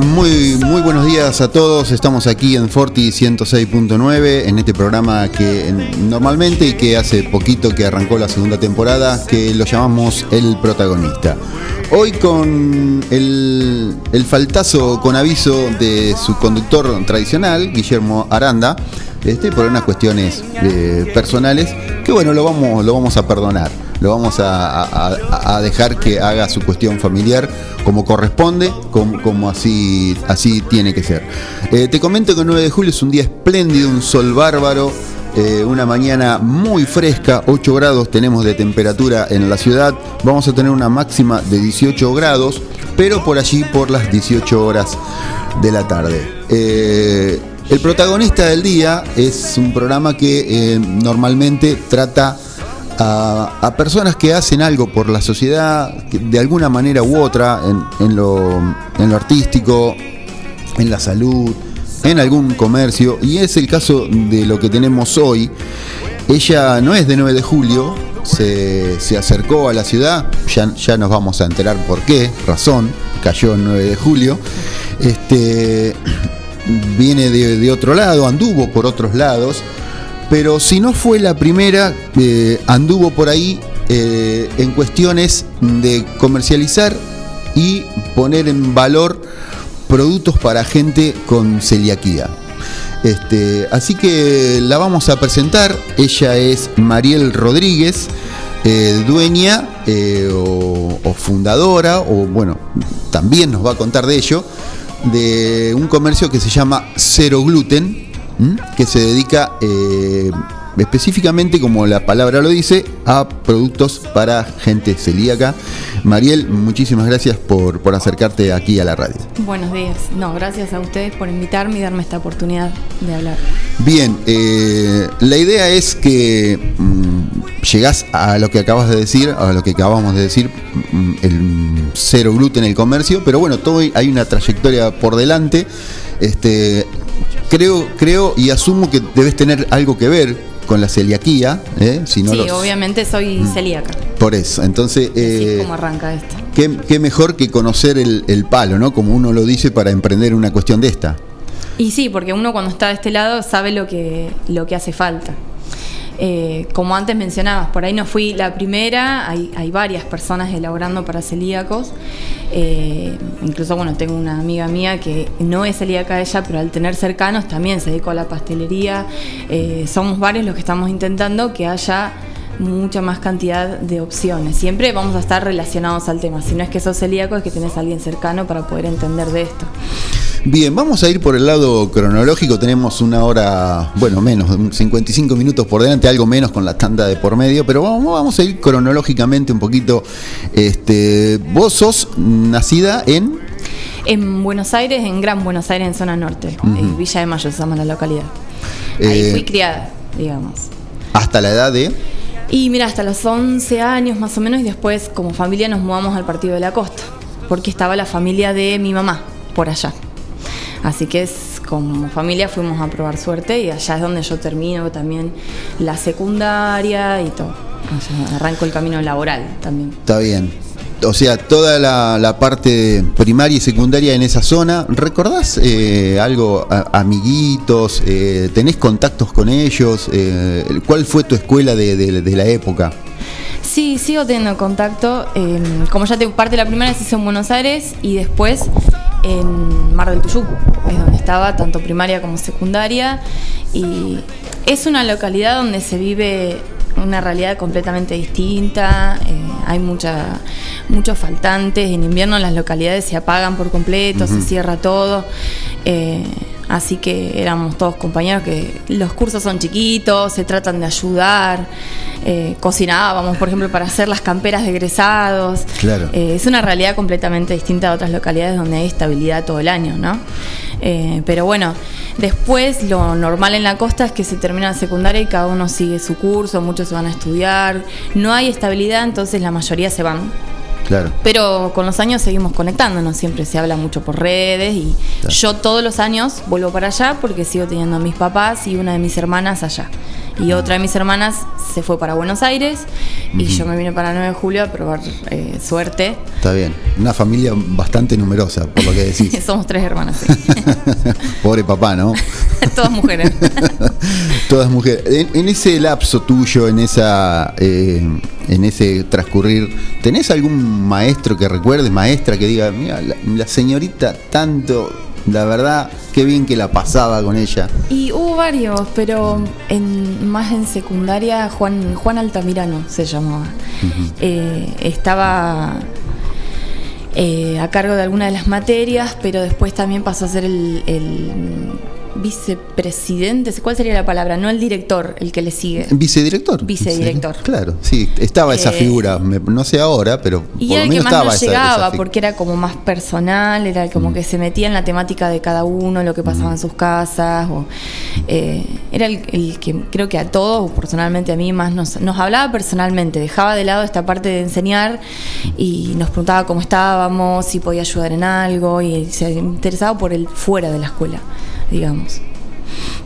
Muy, muy buenos días a todos. Estamos aquí en Forti 106.9 en este programa que normalmente y que hace poquito que arrancó la segunda temporada, que lo llamamos El Protagonista. Hoy con el, el faltazo con aviso de su conductor tradicional, Guillermo Aranda, este, por unas cuestiones eh, personales, que bueno, lo vamos, lo vamos a perdonar lo vamos a, dejar que haga su cuestión familiar como corresponde, como, así, así tiene que ser. Eh, te comento que el 9 de julio es un día espléndido, un sol bárbaro. Eh, una mañana muy fresca, 8 grados tenemos de temperatura en la ciudad, vamos a tener una máxima de 18 grados, pero por allí por las 18 horas de la tarde. Eh, el protagonista del día es un programa que normalmente trata a, personas que hacen algo por la sociedad de alguna manera u otra, en, lo, artístico, en la salud, en algún comercio, y es el caso de lo que tenemos hoy. Ella no es de 9 de julio, se, acercó a la ciudad, ya, ya, nos vamos a enterar por qué, razón, cayó el 9 de julio. Este, viene de, de otro lado, anduvo por otros lados pero si no fue la primera, eh, anduvo por ahí eh, en cuestiones de comercializar y poner en valor productos para gente con celiaquía. Este, así que la vamos a presentar. Ella es Mariel Rodríguez, eh, dueña o, o, fundadora, o bueno, también nos va a contar de ello, de un comercio que se llama Cero Gluten que se dedica eh, específicamente, como la palabra lo dice, a productos para gente celíaca. Mariel, muchísimas gracias por, acercarte aquí a la radio. Buenos días. No, gracias a ustedes por invitarme y darme esta oportunidad de hablar. Bien, eh, la idea es que mm, llegás a lo que acabas de decir, a lo que acabamos de decir, mm, el cero gluten en el comercio, pero bueno, todo hay una trayectoria por delante. Este, creo, creo y asumo que debes tener algo que ver con la celiaquía. ¿eh? Si no sí, obviamente soy mm. celíaca. Por eso, entonces... Eh, cómo arranca esto. Qué, mejor que conocer el, palo, ¿no? Como uno lo dice para emprender una cuestión de esta. Y sí, porque uno cuando está de este lado sabe lo que, lo que hace falta. Eh, como antes mencionabas, por ahí no fui la primera, hay, varias personas elaborando para celíacos. Eh, incluso, bueno, tengo una amiga mía que no es celíaca ella, pero al tener cercanos también se dedicó a la pastelería. Eh, somos varios los que estamos intentando que haya mucha más cantidad de opciones. Siempre vamos a estar relacionados al tema. Si no es que sos celíaco, es que tenés a alguien cercano para poder entender de esto. Bien, vamos a ir por el lado cronológico. Tenemos una hora, bueno, menos, 55 minutos por delante, algo menos con la tanda de por medio, pero vamos, vamos a ir cronológicamente un poquito. Este, vos sos nacida en. En Buenos Aires, en Gran Buenos Aires, en zona norte. en Villa de Mayo se llama la localidad. Ahí eh, fui criada, digamos. ¿Hasta la edad de.? Y mira, hasta los 11 años más o menos, y después, como familia, nos mudamos al Partido de la Costa, porque estaba la familia de mi mamá por allá. Así que es, como familia fuimos a probar suerte y allá es donde yo termino también la secundaria y todo. arranco el camino laboral también. Está bien. O sea, toda la, parte primaria y secundaria en esa zona, ¿recordás eh, algo, amiguitos? Eh, ¿Tenés contactos con ellos? Eh, ¿Cuál fue tu escuela de, la época? Sí, sigo teniendo contacto. Em, como ya te parte la primera se hizo en Buenos Aires y después en Mar del Tuyú, es donde estaba tanto primaria como secundaria, y es una localidad donde se vive una realidad completamente distinta, eh, hay mucha, muchos faltantes, en invierno las localidades se apagan por completo, se cierra todo. Eh, Así que éramos todos compañeros que los cursos son chiquitos, se tratan de ayudar, eh, cocinábamos, por ejemplo, para hacer las camperas de egresados. Claro. Eh, es una realidad completamente distinta a otras localidades donde hay estabilidad todo el año, ¿no? Eh, pero bueno, después lo normal en la costa es que se termina la secundaria y cada uno sigue su curso, muchos se van a estudiar, no hay estabilidad, entonces la mayoría se van pero con los años seguimos conectándonos, siempre se habla mucho por redes y yo todos los años vuelvo para allá porque sigo teniendo a mis papás y una de mis hermanas allá. Y otra de mis hermanas se fue para Buenos Aires y yo me vine para el 9 de julio a probar eh, suerte. Está bien. Una familia bastante numerosa, por lo que decís. Somos tres hermanas, sí. Pobre papá, ¿no? Todas mujeres. Todas mujeres. En, en, ese lapso tuyo, en esa eh, en ese transcurrir, ¿tenés algún maestro que recuerdes, maestra que diga, mira, la, la señorita tanto la verdad, qué bien que la pasaba con ella. Y hubo varios, pero en, más en secundaria, Juan, Juan Altamirano se llamaba. Uh -huh. eh, estaba eh, a cargo de alguna de las materias, pero después también pasó a ser el, el vicepresidente, ¿cuál sería la palabra? No el director, el que le sigue. Vicedirector. Vicedirector. Sí, claro, sí, estaba esa eh, figura, no sé ahora, pero y por era el que más estaba esa, llegaba, esa porque era como más personal, era como Mm. que se metía en la temática de cada uno, lo que pasaba en sus casas, o, eh, era el, el que creo que a todos, personalmente a mí más nos, nos hablaba personalmente, dejaba de lado esta parte de enseñar y nos preguntaba cómo estábamos, si podía ayudar en algo, y se interesaba por el fuera de la escuela, digamos. Es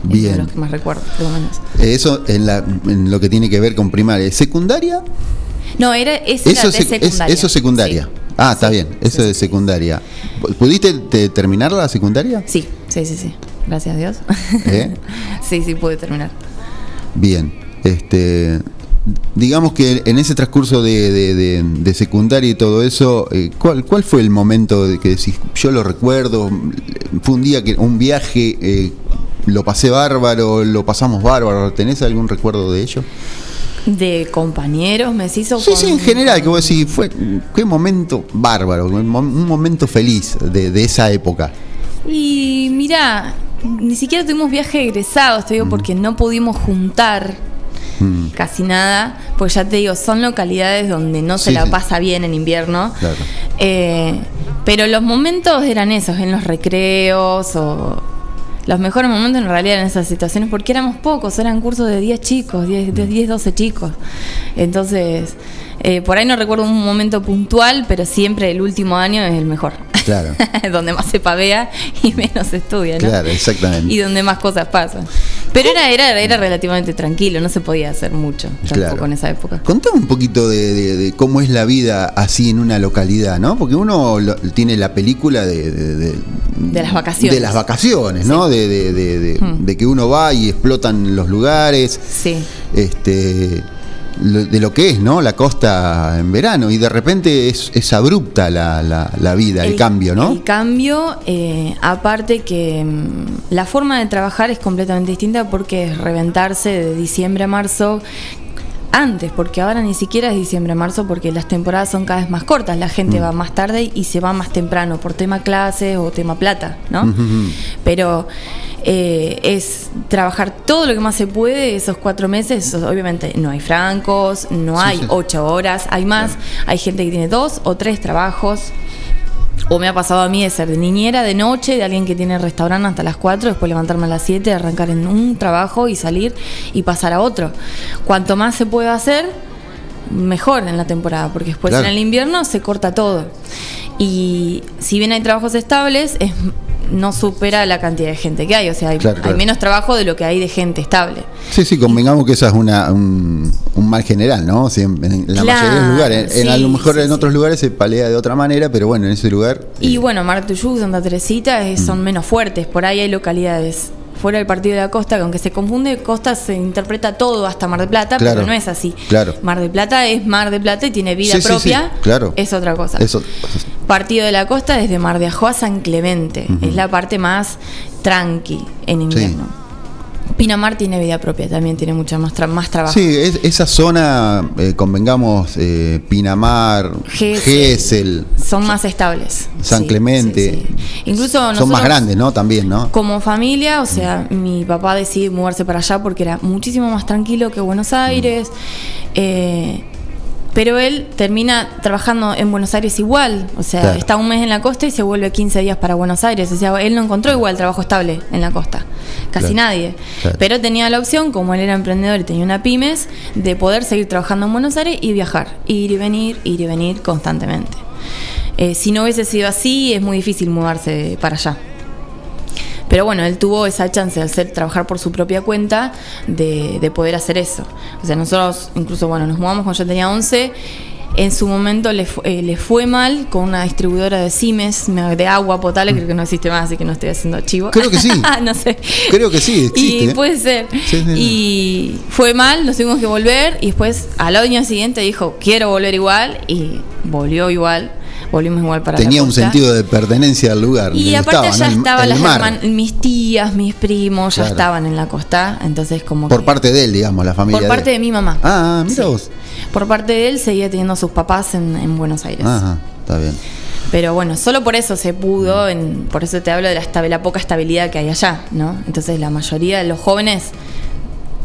uno de Bien. los que más recuerdo, por lo menos. Eso en, la, en lo que tiene que ver con primaria. ¿Secundaria? No, era, ese era Eso, de sec- es- secundaria. eso secundaria. Sí. Ah, está Sí, bien, eso sí, de secundaria. ¿Pudiste te- terminar la secundaria? Sí, sí, sí, sí. Gracias a Dios. ¿Eh? sí, sí, pude terminar. Bien, este, digamos que en ese transcurso de, de- de- de secundaria y todo eso, eh, ¿cuál, ¿cuál fue el momento de que decís, yo lo recuerdo, fue un día que un viaje, eh, lo pasé bárbaro, lo pasamos bárbaro, ¿tenés algún recuerdo de ello? De compañeros, me hizo Sí, sí, en general, que vos decís, fue, qué momento bárbaro, un momento feliz de, de esa época. Y mira, ni siquiera tuvimos viaje egresados, te digo, porque no pudimos juntar Mm, casi nada, pues ya te digo, son localidades donde no se Sí, la sí. pasa bien en invierno. Claro. Eh, pero los momentos eran esos, en los recreos o los mejores momentos en realidad en esas situaciones, porque éramos pocos, eran cursos de 10 chicos, 10, de 10 12 chicos. Entonces, eh, por ahí no recuerdo un momento puntual, pero siempre el último año es el mejor. Claro. donde más se pavea y menos se estudia, ¿no? Claro, exactamente. Y donde más cosas pasan. Pero era, era, era relativamente tranquilo, no se podía hacer mucho tampoco Claro. en esa época. Contame un poquito de, de- de cómo es la vida así en una localidad, ¿no? Porque uno lo- tiene la película de, de, las vacaciones. De las vacaciones, ¿no? De, de- de- de- Hmm. de que uno va y explotan los lugares, Sí. este, de lo que es, ¿no? La costa en verano y de repente es, es abrupta la, la- la vida, el, cambio, ¿no? El cambio, eh, aparte que mm, la forma de trabajar es completamente distinta porque es reventarse de diciembre a marzo antes, porque ahora ni siquiera es diciembre marzo porque las temporadas son cada vez más cortas, la gente Mm. va más tarde y se va más temprano por tema clases o tema plata, ¿no? Pero eh, es trabajar todo lo que más se puede esos cuatro meses. Obviamente no hay francos, no Sí, hay sí. ocho horas, hay más. Hay gente que tiene dos o tres trabajos. O me ha pasado a mí de ser de niñera de noche, de alguien que tiene restaurante hasta las 4, después levantarme a las 7, arrancar en un trabajo y salir y pasar a otro. Cuanto más se pueda hacer, mejor en la temporada, porque después Claro. en el invierno se corta todo. Y si bien hay trabajos estables, es, no supera la cantidad de gente que hay. O sea, hay, Claro, hay claro. menos trabajo de lo que hay de gente estable. Sí, sí, convengamos que esa es una, un, un mal general, ¿no? Sí, en, en la Claro, mayoría de los lugares. En, a lo mejor sí, en sí. otros lugares se palea de otra manera, pero bueno, en ese lugar. Y eh, bueno, Martuyú, Santa Teresita eh, Mm. son menos fuertes. Por ahí hay localidades fuera del partido de la costa que aunque se confunde, costa se interpreta todo hasta Mar del Plata, Claro, pero no es así. claro. Mar del Plata es Mar del Plata y tiene vida Sí, propia. sí, claro. Es otra cosa. Eso, Partido de la Costa desde Mar de Ajó a San Clemente. Es la parte más tranqui en invierno. Pinamar tiene vida propia, también tiene mucha más, tra- más trabajo. Sí, es- esa zona, eh, convengamos, eh, Pinamar, Gesell. Son más estables. San Sí, Clemente. sí, sí. Incluso son más grandes, ¿no? También, ¿no? Como familia, o sea, mi papá decide mudarse para allá porque era muchísimo más tranquilo que Buenos Aires. eh, pero él termina trabajando en Buenos Aires igual. O sea, Claro. está un mes en la costa y se vuelve 15 días para Buenos Aires. O sea, él no encontró igual trabajo estable en la costa. Casi Claro. nadie. Claro. Pero tenía la opción, como él era emprendedor y tenía una pymes, de poder seguir trabajando en Buenos Aires y viajar. Ir y venir, ir y venir constantemente. Eh, si no hubiese sido así, es muy difícil mudarse para allá. Pero bueno, él tuvo esa chance de hacer, trabajar por su propia cuenta, de, de poder hacer eso. O sea, nosotros incluso, bueno, nos mudamos cuando yo tenía 11 en su momento le, eh, le, fue mal con una distribuidora de Simes, de agua potable, creo que no existe más, así que no estoy haciendo chivo. Creo que sí. no sé. Creo que sí, existe. Y puede ser. y fue mal, nos tuvimos que volver y después al año siguiente dijo, quiero volver igual y volvió igual volvimos igual para Tenía un sentido de pertenencia al lugar. Y aparte ya estaban las mis tías, mis primos, ya estaban en la costa, entonces como Por parte de él, digamos, la familia. Por parte de, mi mamá. Ah, mira vos. Por parte de él seguía teniendo sus papás en, Buenos Aires. Ajá, está bien. Pero bueno, solo por eso se pudo, en, por eso te hablo de la, la poca estabilidad que hay allá, ¿no? Entonces la mayoría de los jóvenes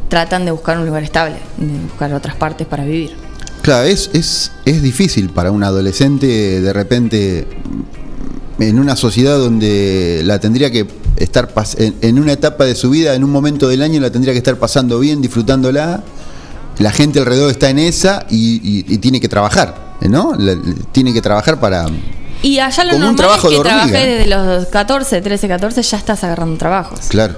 tratan de buscar un lugar estable, de buscar otras partes para vivir. Claro, es, es, es difícil para un adolescente de repente en una sociedad donde la tendría que estar en, una etapa de su vida, en un momento del año la tendría que estar pasando bien, disfrutándola. La gente alrededor está en esa y, tiene que trabajar, ¿no? tiene que trabajar para y allá lo normal un trabajo es que trabajé desde los 14, 13, 14 ya estás agarrando trabajos. Claro.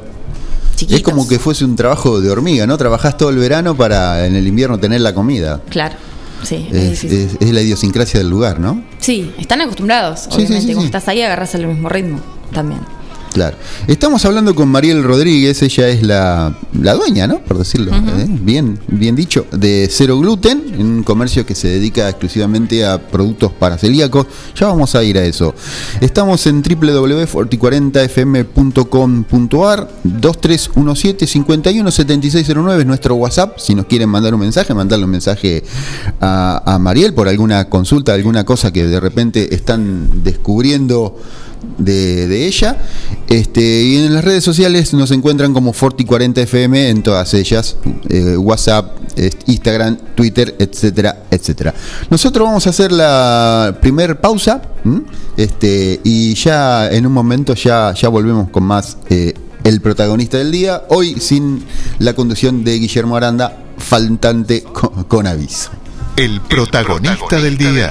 Es como que fuese un trabajo de hormiga, ¿no? Trabajás todo el verano para en el invierno tener la comida. Claro. Sí, es, es, la idiosincrasia del lugar, ¿no? Sí, están acostumbrados, obviamente. Como estás ahí, agarras el mismo ritmo también. Claro. Estamos hablando con Mariel Rodríguez, ella es la, dueña, ¿no? Por decirlo, ¿eh? bien, bien dicho, de Cero Gluten, en un comercio que se dedica exclusivamente a productos para celíacos. Ya vamos a ir a eso. Estamos en www.forti40fm.com.ar 2317 517609 es nuestro WhatsApp. Si nos quieren mandar un mensaje, mandarle un mensaje a, a Mariel por alguna consulta, alguna cosa que de repente están descubriendo de, ella. Este, y en las redes sociales nos encuentran como Forti40FM en todas ellas, eh, WhatsApp, Instagram, Twitter, etcétera, etcétera. Nosotros vamos a hacer la primer pausa este, y ya en un momento ya, ya volvemos con más eh, el protagonista del día, hoy sin la conducción de Guillermo Aranda, faltante con, aviso. El protagonista, Del día.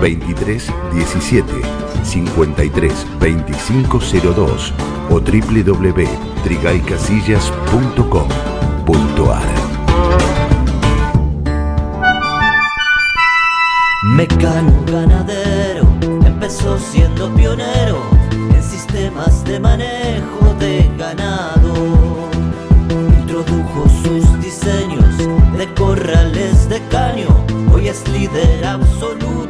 2317 532502 o www.trigaycasillas.com.ar Mecano ganadero empezó siendo pionero en sistemas de manejo de ganado. Introdujo sus diseños de corrales de caño, hoy es líder absoluto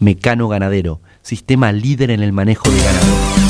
Mecano ganadero sistema líder en el manejo de ganado.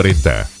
40.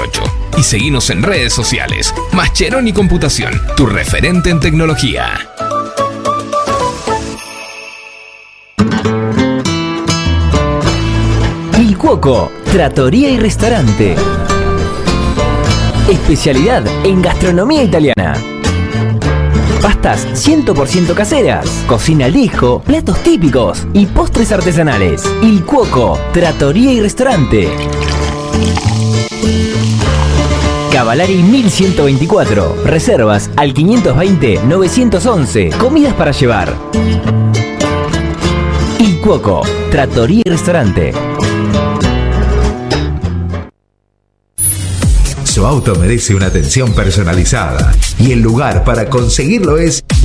y seguinos en redes sociales. Mascheroni Computación, tu referente en tecnología. Il Cuoco, Trattoria y Restaurante. Especialidad en gastronomía italiana. Pastas 100% caseras, cocina al platos típicos y postres artesanales. Il Cuoco, Trattoria y Restaurante. Cavalari 1124. Reservas al 520-911. Comidas para llevar. Il Cuoco, Trattoria y Restaurante. Su auto merece una atención personalizada y el lugar para conseguirlo es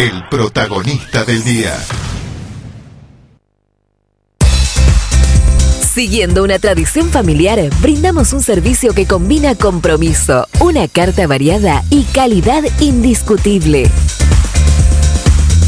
El protagonista del día. Siguiendo una tradición familiar, brindamos un servicio que combina compromiso, una carta variada y calidad indiscutible.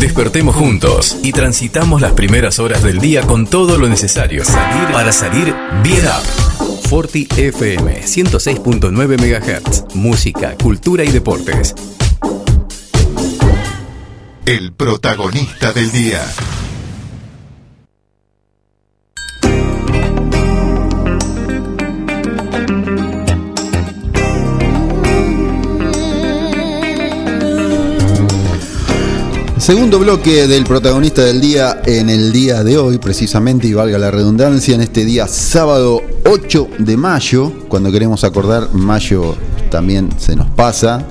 Despertemos juntos y transitamos las primeras horas del día con todo lo necesario para salir bien up. Forti FM 106.9 MHz. Música, cultura y deportes. El protagonista del día. Segundo bloque del protagonista del día en el día de hoy, precisamente, y valga la redundancia, en este día sábado 8 de mayo, cuando queremos acordar, mayo también se nos pasa,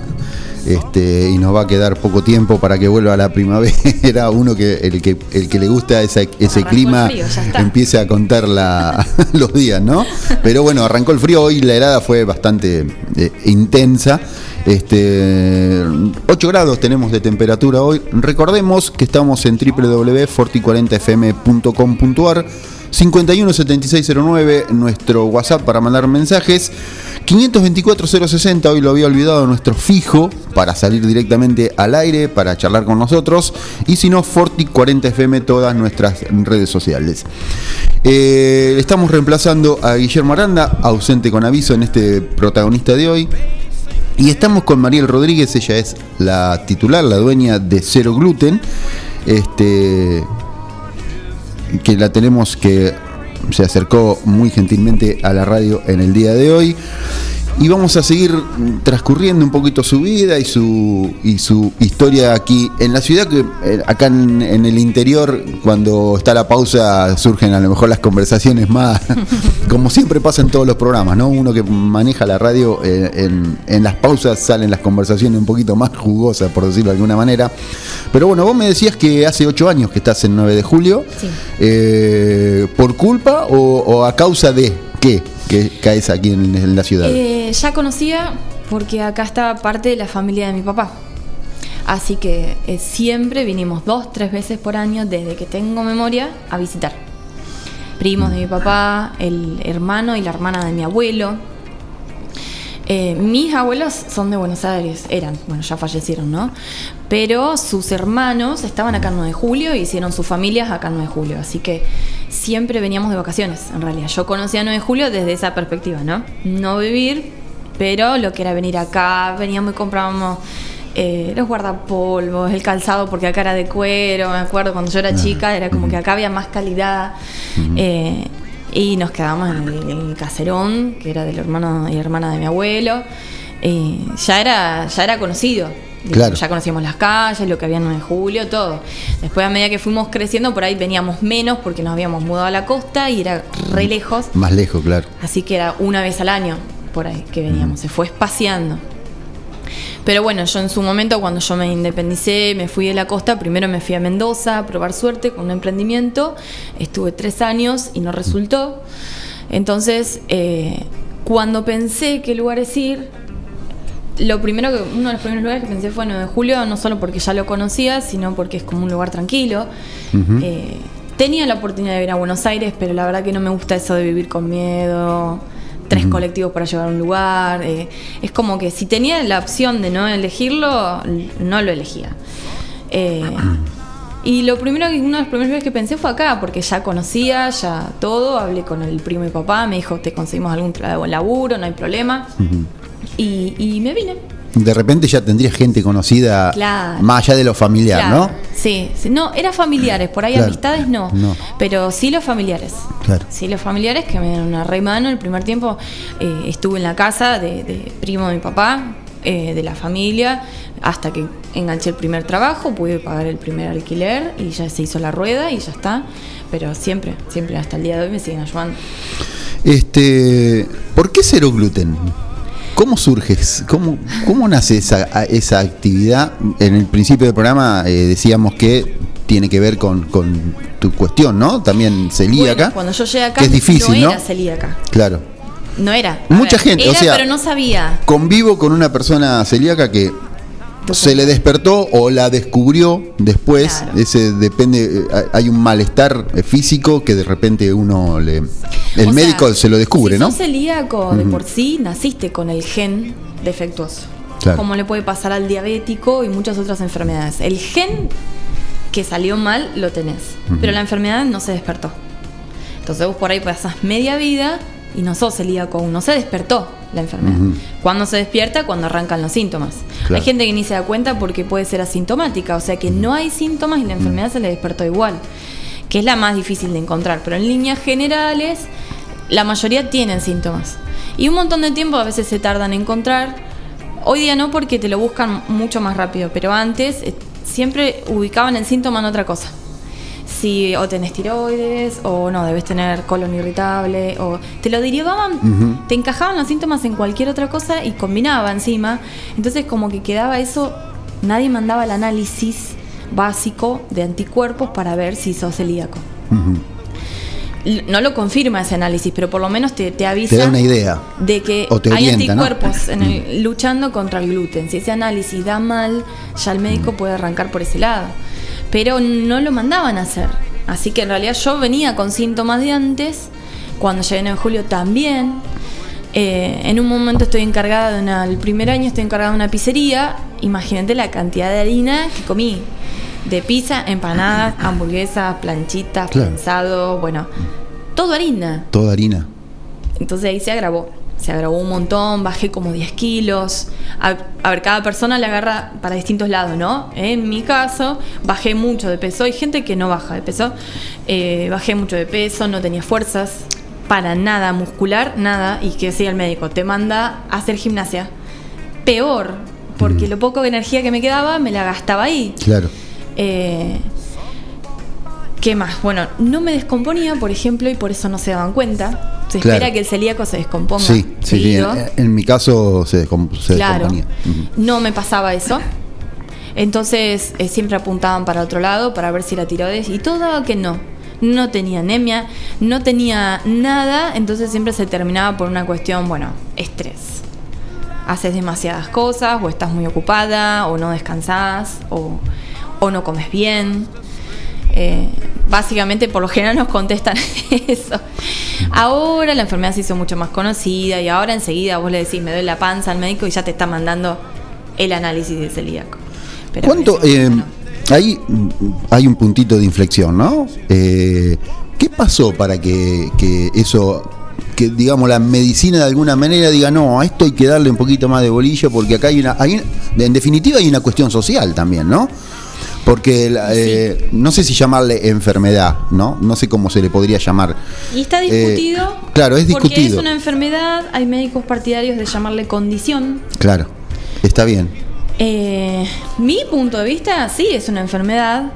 este, y nos va a quedar poco tiempo para que vuelva la primavera. Uno que el que, el que le gusta ese, ese clima frío, empiece a contar la- los días, ¿no? Pero bueno, arrancó el frío, hoy la helada fue bastante eh, intensa Este, 8 grados tenemos de temperatura hoy. Recordemos que estamos en www.forti40fm.com.ar 517609, nuestro WhatsApp para mandar mensajes. 524-060, hoy lo había olvidado, nuestro fijo para salir directamente al aire, para charlar con nosotros. Y si no, Forti40FM, todas nuestras redes sociales. Eh, estamos reemplazando a Guillermo Aranda, ausente con aviso en este protagonista de hoy. Y estamos con Mariel Rodríguez, ella es la titular, la dueña de Cero Gluten. Este, que la tenemos que se acercó muy gentilmente a la radio en el día de hoy. Y vamos a seguir transcurriendo un poquito su vida y su, y su historia aquí en la ciudad, que eh, acá en, en el interior, cuando está la pausa, surgen a lo mejor las conversaciones más, como siempre pasa en todos los programas, ¿no? Uno que maneja la radio, eh, en, en las pausas salen las conversaciones un poquito más jugosas, por decirlo de alguna manera. Pero bueno, vos me decías que hace ocho años que estás en 9 de julio, eh, ¿por culpa o, o a causa de qué? que caes aquí en, en la ciudad? Eh, ya conocía porque acá está parte de la familia de mi papá. Así que eh, siempre vinimos dos, tres veces por año desde que tengo memoria a visitar. Primos de mi papá, el hermano y la hermana de mi abuelo. Eh, mis abuelos son de Buenos Aires, eran, bueno, ya fallecieron, ¿no? Pero sus hermanos estaban acá en 9 de julio y hicieron sus familias acá en 9 de julio. Así que siempre veníamos de vacaciones, en realidad. Yo conocía 9 de julio desde esa perspectiva, ¿no? No vivir, pero lo que era venir acá, veníamos y comprábamos eh, los guardapolvos, el calzado, porque acá era de cuero, me acuerdo cuando yo era chica, era como que acá había más calidad. Eh, y nos quedamos en el, en el caserón, que era del hermano y hermana de mi abuelo. Eh, ya, era, ya era conocido. Claro. Ya conocíamos las calles, lo que había en 9 de julio, todo. Después, a medida que fuimos creciendo, por ahí veníamos menos porque nos habíamos mudado a la costa y era re lejos. Más lejos, claro. Así que era una vez al año por ahí que veníamos. Se fue espaciando. Pero bueno, yo en su momento, cuando yo me independicé, me fui de la costa, primero me fui a Mendoza a probar suerte con un emprendimiento. Estuve tres años y no resultó. Entonces, eh, cuando pensé qué lugares ir, lo primero que, uno de los primeros lugares que pensé fue 9 de julio, no solo porque ya lo conocía, sino porque es como un lugar tranquilo. Eh, tenía la oportunidad de ir a Buenos Aires, pero la verdad que no me gusta eso de vivir con miedo. Tres colectivos para llevar a un lugar. eh, es como que si tenía la opción de no elegirlo, no lo elegía. Eh, y lo primero que, uno de los primeros lugares que pensé fue acá, porque ya conocía, ya todo. Hablé con el primo y papá, me dijo, te conseguimos algún laburo, no hay problema. Y, y me vine. De repente ya tendría gente conocida Claro. más allá de lo familiar, Claro, ¿no? Sí, no, eran familiares, por ahí Claro. amistades no, No. pero sí los familiares. Claro. Sí, los familiares que me dieron una re mano. El primer tiempo eh, estuve en la casa de, de primo de mi papá, eh, de la familia, hasta que enganché el primer trabajo, pude pagar el primer alquiler y ya se hizo la rueda y ya está. Pero siempre, siempre hasta el día de hoy me siguen ayudando. Este, ¿Por qué cero gluten? ¿Cómo surge? ¿Cómo, cómo nace esa, esa actividad? En el principio del programa eh, decíamos que tiene que ver con, con tu cuestión, ¿no? También celíaca. Bueno, cuando yo llegué acá que es difícil, no ¿no? era celíaca. Claro. No era. A Mucha ver, gente, o era, sea- pero no sabía. Convivo con una persona celíaca que se le despertó o la descubrió después. Ese depende, eh, hay un malestar eh, físico que de repente uno le. El O médico sea, se lo descubre, si ¿no? sos celíaco de por sí, naciste con el gen defectuoso. Claro. Como le puede pasar al diabético y muchas otras enfermedades. El gen que salió mal lo tenés, pero la enfermedad no se despertó. Entonces vos por ahí pasás media vida y no sos celíaco aún, no se despertó la enfermedad. Cuando se despierta? Cuando arrancan los síntomas. Claro. Hay gente que ni se da cuenta porque puede ser asintomática, o sea que no hay síntomas y la enfermedad se le despertó igual, que es la más difícil de encontrar. Pero en líneas generales, la mayoría tienen síntomas. Y un montón de tiempo a veces se tardan en encontrar. Hoy día no porque te lo buscan mucho más rápido, pero antes eh, siempre ubicaban el síntoma en otra cosa si o tenés tiroides o no, debes tener colon irritable o te lo derivaban, te encajaban los síntomas en cualquier otra cosa y combinaba encima. Entonces como que quedaba eso, nadie mandaba el análisis básico de anticuerpos para ver si sos celíaco. No lo confirma ese análisis, pero por lo menos te, te avisa Te da una idea. de que hay orienta, ¿no? anticuerpos en el- luchando contra el gluten. Si ese análisis da mal, ya el médico puede arrancar por ese lado. Pero no lo mandaban a hacer. Así que en realidad yo venía con síntomas de antes, cuando llegué en julio también. Eh, en un momento estoy encargada de una, el primer año estoy encargada de una pizzería. Imagínate la cantidad de harina que comí. De pizza, empanadas, hamburguesas, planchitas, Claro. bueno, todo harina. Toda harina. Entonces ahí se agravó. Se agravó un montón, bajé como 10 kilos. A, a ver, cada persona le agarra para distintos lados, ¿no? En mi caso, bajé mucho de peso. Hay gente que no baja de peso. Eh, bajé mucho de peso, no tenía fuerzas para nada muscular, nada. Y que decía el médico, te manda a hacer gimnasia. Peor, porque lo poco de energía que me quedaba me la gastaba ahí. Claro. Eh, ¿Qué más? Bueno, no me descomponía, por ejemplo, y por eso no se daban cuenta. Se Claro. espera que el celíaco se descomponga. Sí, sí. En, en mi caso se, descom- se Claro. descomponía. No me pasaba eso. Entonces eh, siempre apuntaban para otro lado para ver si la tiroides y todo daba que no. No tenía anemia, no tenía nada, entonces siempre se terminaba por una cuestión, bueno, estrés. Haces demasiadas cosas, o estás muy ocupada, o no descansás, o, o no comes bien. Eh, básicamente, por lo general nos contestan eso. Ahora la enfermedad se hizo mucho más conocida y ahora enseguida vos le decís, me duele la panza al médico y ya te está mandando el análisis del celíaco. Pero ¿Cuánto? eh, ahí hay un puntito de inflexión, ¿no? Eh, ¿Qué pasó para que, que eso, que digamos la medicina de alguna manera diga, no, a esto hay que darle un poquito más de bolillo porque acá hay una, hay, en definitiva hay una cuestión social también, ¿no? Porque la- eh, no sé si llamarle enfermedad, ¿no? No sé cómo se le podría llamar. Y está discutido. Eh, claro, es Porque discutido. es una enfermedad, hay médicos partidarios de llamarle condición. Claro, está bien. Eh, mi punto de vista, sí, es una enfermedad,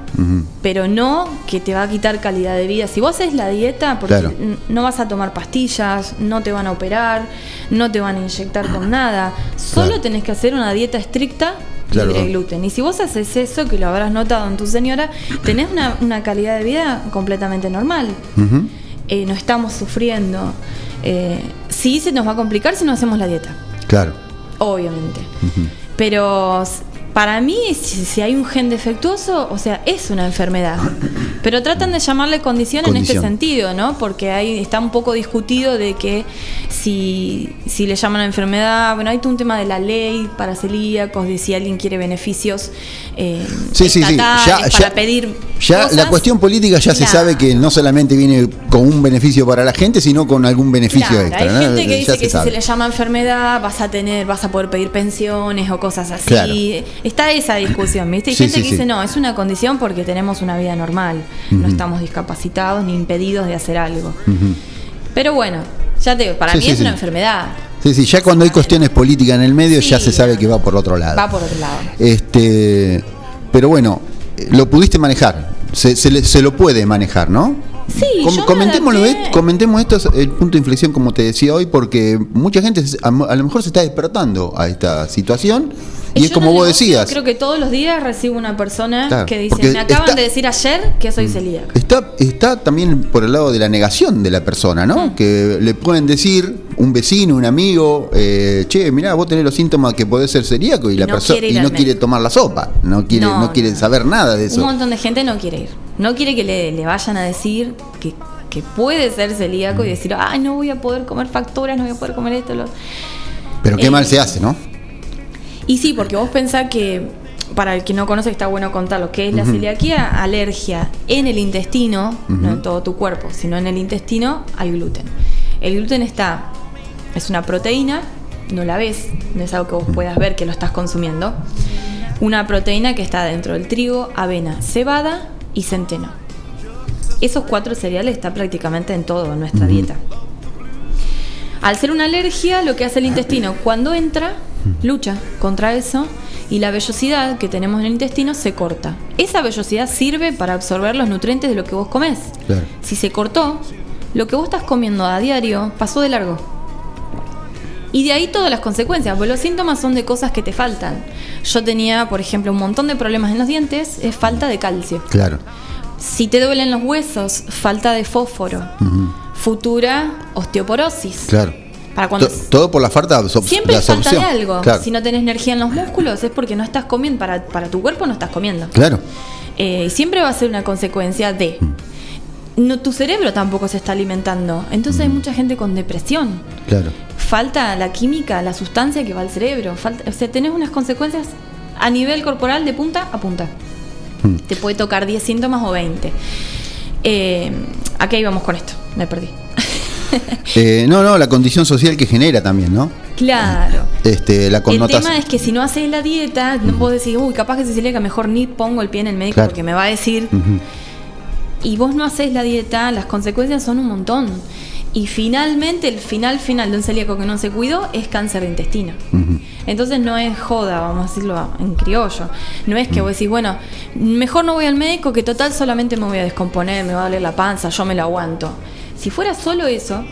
pero no que te va a quitar calidad de vida. Si vos haces la dieta, porque Claro. no vas a tomar pastillas, no te van a operar, no te van a inyectar con nada. Solo Claro. tenés que hacer una dieta estricta Claro. libre de gluten. Y si vos haces eso, que lo habrás notado en tu señora, tenés una, una calidad de vida completamente normal. Eh, no estamos sufriendo. Eh, sí se nos va a complicar si no hacemos la dieta, Claro. obviamente. Pero para mí, si, si hay un gen defectuoso, o sea, es una enfermedad. Pero tratan de llamarle condición, en este sentido, ¿no? Porque ahí está un poco discutido de que si, si le llaman enfermedad, bueno, hay todo un tema de la ley para celíacos, de si alguien quiere beneficios eh, Sí, sí, sí. Ya- para ya- pedir Ya cosas. la cuestión política ya se sabe que no solamente viene con un beneficio para la gente, sino con algún beneficio Claro, extra. hay ¿no? gente que Ya dice que si se le llama enfermedad vas a tener, vas a poder pedir pensiones o cosas así. Claro. Está esa discusión, ¿viste? Hay Sí, gente sí, que dice, no, es una condición porque tenemos una vida normal, no estamos discapacitados ni impedidos de hacer algo. Pero bueno, ya te digo, para mí es una enfermedad, Sí, sí, ya cuando hay cuestiones políticas en el medio ya se sabe que va por otro lado. va por otro lado. Este, pero bueno, lo pudiste manejar, se, se se lo puede manejar, ¿no? Sí, Com- yo me comentémoslo, adapté. comentemos esto, es el punto de inflexión como te decía hoy, porque mucha gente a, a lo mejor se está despertando a esta situación y es como vos decías, Creo que todos los días recibo una persona Claro, que dice, me acaban está- Mm. de decir ayer que soy celíaca. Está, está también por el lado de la negación de la persona, ¿no? Mm. Que le pueden decir un vecino, un amigo, eh, che, mirá, vos tenés los síntomas que podés ser celíaco y, la no persona y no quiere tomar la sopa, no quiere, no, No, quiere saber nada de Un eso. montón de gente no quiere ir. No quiere que le, le vayan a decir que, que puede ser celíaco y decir, ay, no voy a poder comer facturas, no voy a poder comer esto. Lo... Pero qué eh, mal se hace, ¿no? Y sí, porque vos pensás que, para el que no conoce, está bueno contarlo, que es la celiaquía, alergia en el intestino, no en todo tu cuerpo, sino en el intestino, al gluten. El gluten está, es una proteína, no la ves, no es algo que vos puedas ver que lo estás consumiendo. Una proteína que está dentro del trigo, avena, cebada y centeno. Esos cuatro cereales están prácticamente en todo en nuestra dieta. Al ser una alergia, lo que hace el intestino cuando entra, lucha contra eso y la vellosidad que tenemos en el intestino se corta. Esa vellosidad sirve para absorber los nutrientes de lo que vos comés. Claro. Si se cortó, lo que vos estás comiendo a diario pasó de largo. Y de ahí todas las consecuencias, porque los síntomas son de cosas que te faltan. Yo tenía, por ejemplo, un montón de problemas en los dientes, es falta de calcio. Claro. Si te duelen los huesos, falta de fósforo. Futura osteoporosis. Claro. Para cuando todo por la falta de absor- Siempre de falta de absorción. algo. Claro. Si no tenés energía en los músculos es porque no estás comiendo, para, para tu cuerpo no estás comiendo. Claro. Eh, siempre va a ser una consecuencia de. No, tu cerebro tampoco se está alimentando. Entonces hay mucha gente con depresión. Claro. Falta la química, la sustancia que va al cerebro. Falta, o sea, tenés unas consecuencias a nivel corporal de punta a punta. Hmm. Te puede tocar 10 síntomas o 20. Eh, ¿A qué íbamos con esto? Me perdí. Eh, no, no, la condición social que genera también, ¿no? Claro. Este, la El connotación. tema es que si no haces la dieta, no puedo decir, uy, capaz que Cecilia, que mejor ni pongo el pie en el médico Claro. porque me va a decir. Y vos no haces la dieta, las consecuencias son un montón. Y finalmente, el final final de un celíaco que no se cuidó es cáncer de intestino. Entonces no es joda, vamos a decirlo en criollo. No es que vos decís, bueno, mejor no voy al médico que total solamente me voy a descomponer, me va a doler la panza, yo me lo aguanto. Si fuera solo eso,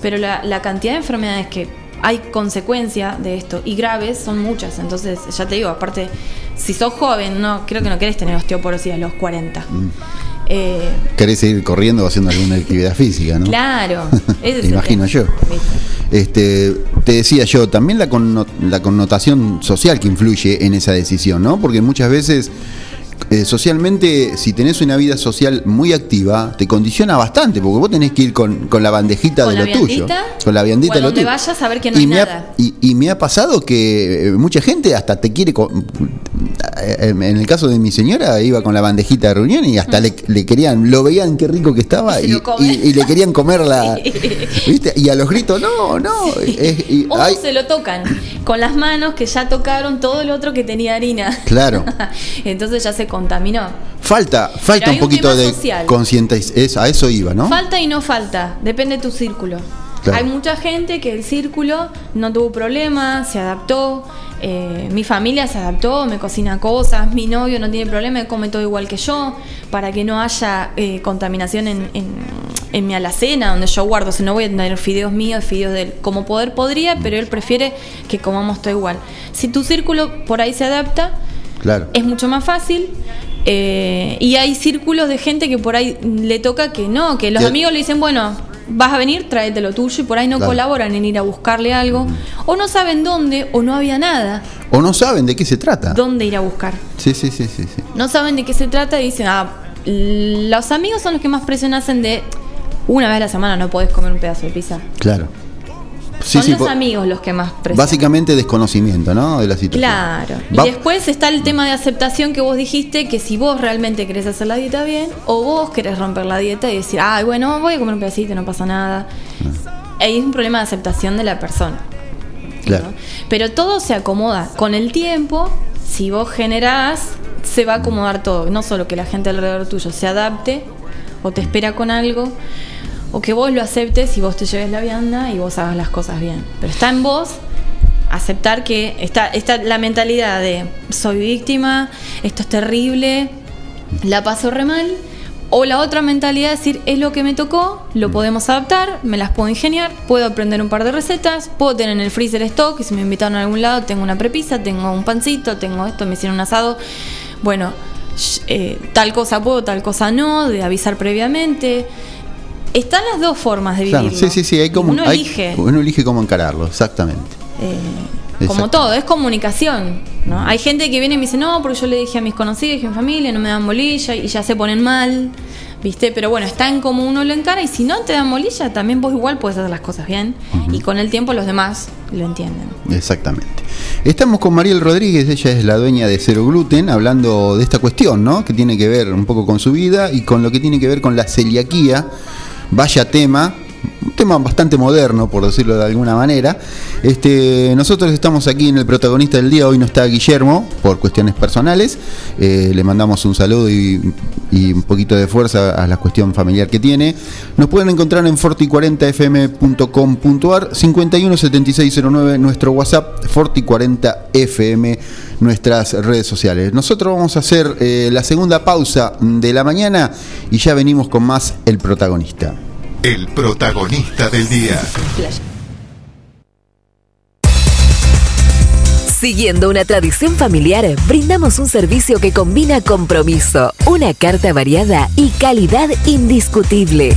pero la, la cantidad de enfermedades que hay consecuencia de esto y graves son muchas. Entonces, ya te digo, aparte, si sos joven, no creo que no querés tener osteoporosis a los 40. Mm. Eh, Querés seguir corriendo o haciendo alguna actividad física, ¿no? Claro, ese es el Imagino tema, yo. Este, te decía yo, también la, conno- la connotación social que influye en esa decisión, ¿no? Porque muchas veces eh, socialmente, si tenés una vida social muy activa, te condiciona bastante, porque vos tenés que ir con, con la bandejita Con de la lo tuyo. Con la viandita o de lo tuyo. vayas a ver que no y hay me nada. Ha, y, y me ha pasado que eh, mucha gente hasta te quiere. eh, En el caso de mi señora, iba con la bandejita de reunión y hasta le, le querían, lo veían qué rico que estaba Y y, le querían comer la. ¿Viste? Y a los gritos, no, no. es- y O hay- se lo tocan con las manos que ya tocaron todo el otro que tenía harina. Claro. Entonces ya se contaminó. falta falta un poquito de conciencia. A eso iba, ¿no? Falta y no falta, depende de tu círculo. Claro. Hay mucha gente que el círculo no tuvo problema, se adaptó. eh, mi familia se adaptó, me cocina cosas, mi novio no tiene problema, come todo igual que yo, para que no haya eh, contaminación en, en- en mi alacena, donde yo guardo. Si no voy a tener fideos míos, fideos de él. Como poder podría, pero él prefiere que comamos todo igual. Si tu círculo por ahí se adapta, Claro. es mucho más fácil. eh, y hay círculos de gente que por ahí le toca que no, que los amigos le dicen, bueno, vas a venir, tráete lo tuyo, y por ahí no Claro. colaboran en ir a buscarle algo, o no saben dónde, o no había nada, O no saben de qué se trata. dónde ir a buscar. Sí, sí, sí, sí. sí. No saben de qué se trata y dicen, ah, los amigos son los que más presión hacen de una vez a la semana no podés comer un pedazo de pizza. Claro. Sí, son sí, los amigos los que más presionan. Básicamente desconocimiento, ¿no? De la situación. Claro. Va- Y después está el tema de aceptación que vos dijiste, que si vos realmente querés hacer la dieta bien, o vos querés romper la dieta y decir, ay, bueno, voy a comer un pedacito, no pasa nada. Ahí es un problema de aceptación de la persona. Claro. Pero todo se acomoda. Con el tiempo, si vos generás, se va a acomodar todo. No solo que la gente alrededor tuyo se adapte o te espera con algo, o que vos lo aceptes y vos te lleves la vianda y vos hagas las cosas bien. Pero está en vos aceptar que está, está la mentalidad de soy víctima, esto es terrible, la paso re mal. O la otra mentalidad es decir, es lo que me tocó, lo podemos adaptar, me las puedo ingeniar, puedo aprender un par de recetas, puedo tener en el freezer stock y si me invitaron a algún lado tengo una prepisa, tengo un pancito, tengo esto, me hicieron un asado. Bueno, eh, tal cosa puedo, tal cosa no, de avisar previamente. Están las dos formas de Claro, vivirlo. sí, sí, sí. Hay como, Uno hay- elige. uno elige cómo encararlo, exactamente. Eh, como todo, es comunicación. ¿no? Hay gente que viene y me dice, no, porque yo le dije a mis conocidos y a mi familia, no me dan bolilla y ya se ponen mal. ¿Viste? Pero bueno, está en cómo uno lo encara y si no te dan bolilla, también vos igual puedes hacer las cosas bien y con el tiempo los demás lo entienden. Exactamente. Estamos con Mariel Rodríguez, ella es la dueña de Cero Gluten, hablando de esta cuestión, ¿no? Que tiene que ver un poco con su vida y con lo que tiene que ver con la celiaquía. Vaya tema, un tema bastante moderno, por decirlo de alguna manera. Este, nosotros estamos aquí en el protagonista del día, hoy no está Guillermo, por cuestiones personales. Eh, le mandamos un saludo y, un poquito de fuerza a la cuestión familiar que tiene. Nos pueden encontrar en forti40fm.com.ar 517609 nuestro WhatsApp Forti40fm nuestras redes sociales. Nosotros vamos a hacer eh, la segunda pausa de la mañana y ya venimos con más el protagonista. El protagonista del día. Siguiendo una tradición familiar, brindamos un servicio que combina compromiso, una carta variada y calidad indiscutible.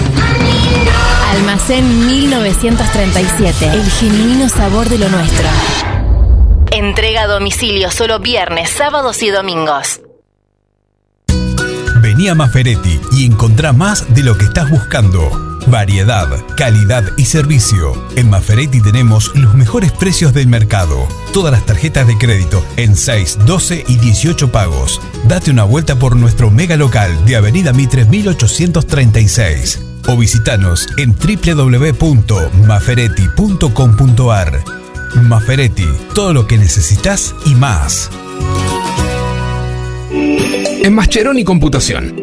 Almacén 1937. El genuino sabor de lo nuestro. Entrega a domicilio solo viernes, sábados y domingos. Vení a Maferetti y encontrá más de lo que estás buscando. Variedad, calidad y servicio. En Maferetti tenemos los mejores precios del mercado. Todas las tarjetas de crédito en 6, 12 y 18 pagos. Date una vuelta por nuestro mega local de Avenida Mitre 1836 o visitanos en www.maferetti.com.ar. Maferetti, todo lo que necesitas y más. En Mascheroni Computación,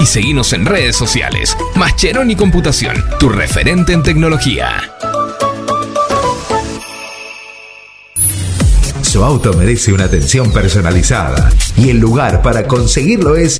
y seguimos en redes sociales. Mascheroni Computación, tu referente en tecnología. Su auto merece una atención personalizada y el lugar para conseguirlo es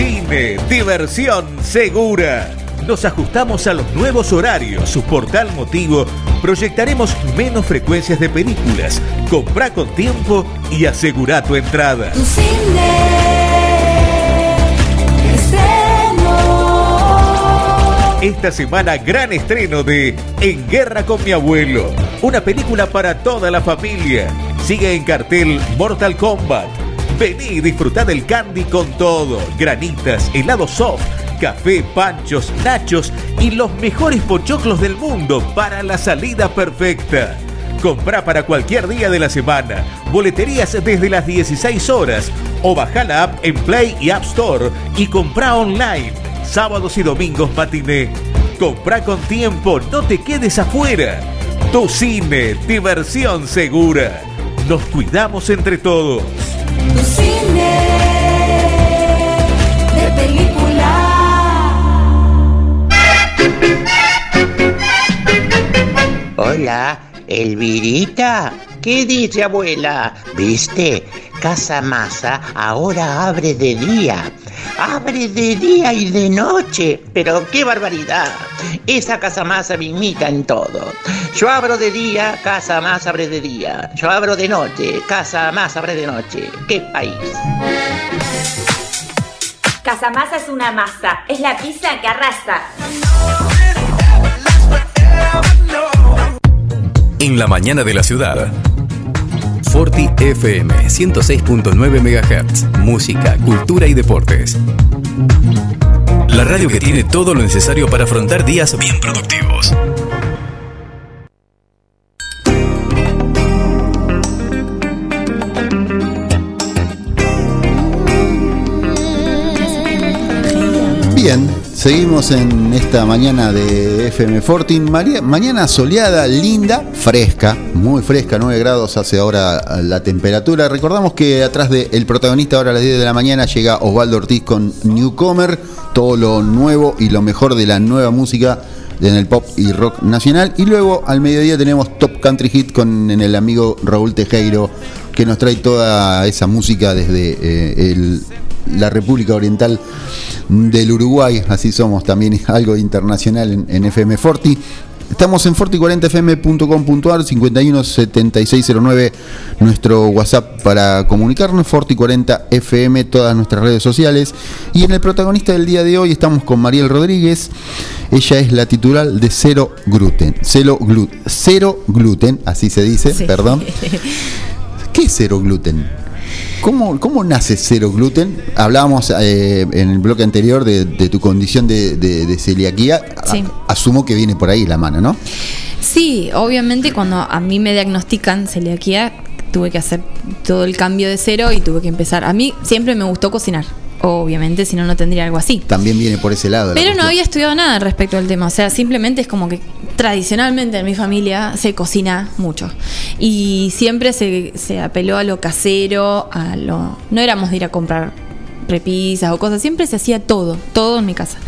Cine, diversión segura. Nos ajustamos a los nuevos horarios. Su portal motivo. Proyectaremos menos frecuencias de películas. Comprá con tiempo y asegura tu entrada. Tu cine. Esta semana gran estreno de En Guerra con mi abuelo. Una película para toda la familia. Sigue en cartel Mortal Kombat. Vení y disfrutá del candy con todo. Granitas, helado soft, café, panchos, nachos y los mejores pochoclos del mundo para la salida perfecta. Comprá para cualquier día de la semana. Boleterías desde las 16 horas. O baja la app en Play y App Store y comprá online. Sábados y domingos matiné. Comprá con tiempo, no te quedes afuera. Tu cine, diversión segura. Nos cuidamos entre todos. Hola, Elvirita. ¿Qué dice abuela? ¿Viste? Casa Masa ahora abre de día. Abre de día y de noche. Pero qué barbaridad. Esa Casa Masa me imita en todo. Yo abro de día, Casa Más abre de día. Yo abro de noche, Casa Más abre de noche. ¡Qué país! Casamasa es una masa, es la pizza que arrasa. En la mañana de la ciudad. Forti FM 106.9 MHz. Música, cultura y deportes. La radio que tiene todo lo necesario para afrontar días bien productivos. En esta mañana de FM Fortin. Mañana soleada, linda, fresca, muy fresca, 9 grados hace ahora la temperatura. Recordamos que atrás del protagonista, ahora a las 10 de la mañana, llega Osvaldo Ortiz con Newcomer, todo lo nuevo y lo mejor de la nueva música en el pop y rock nacional. Y luego al mediodía tenemos Top Country Hit con el amigo Raúl Tejero, que nos trae toda esa música desde eh, el- la República Oriental del Uruguay, así somos también algo internacional en, en FM Forti. Estamos en forti40fm.com.ar 517609 nuestro WhatsApp para comunicarnos Forti40fm todas nuestras redes sociales y en el protagonista del día de hoy estamos con Mariel Rodríguez. Ella es la titular de Cero Gluten. Cero, glu- cero gluten, así se dice, Sí. perdón. ¿Qué es cero gluten? ¿Cómo, cómo nace cero gluten? Hablábamos eh, en el bloque anterior de, de tu condición de, de- de celiaquía. Sí. asumo que viene por ahí la mano, ¿no? Sí, obviamente cuando a mí me diagnostican celiaquía, tuve que hacer todo el cambio de cero y tuve que empezar. A mí siempre me gustó cocinar, obviamente, si no, no tendría algo así. También viene por ese lado. la Pero no había estudiado nada respecto al tema, o sea, simplemente es como que tradicionalmente en mi familia se cocina mucho y siempre se, se apeló a lo casero, a lo... No éramos de ir a comprar repisas o cosas, siempre se hacía todo, todo en mi casa.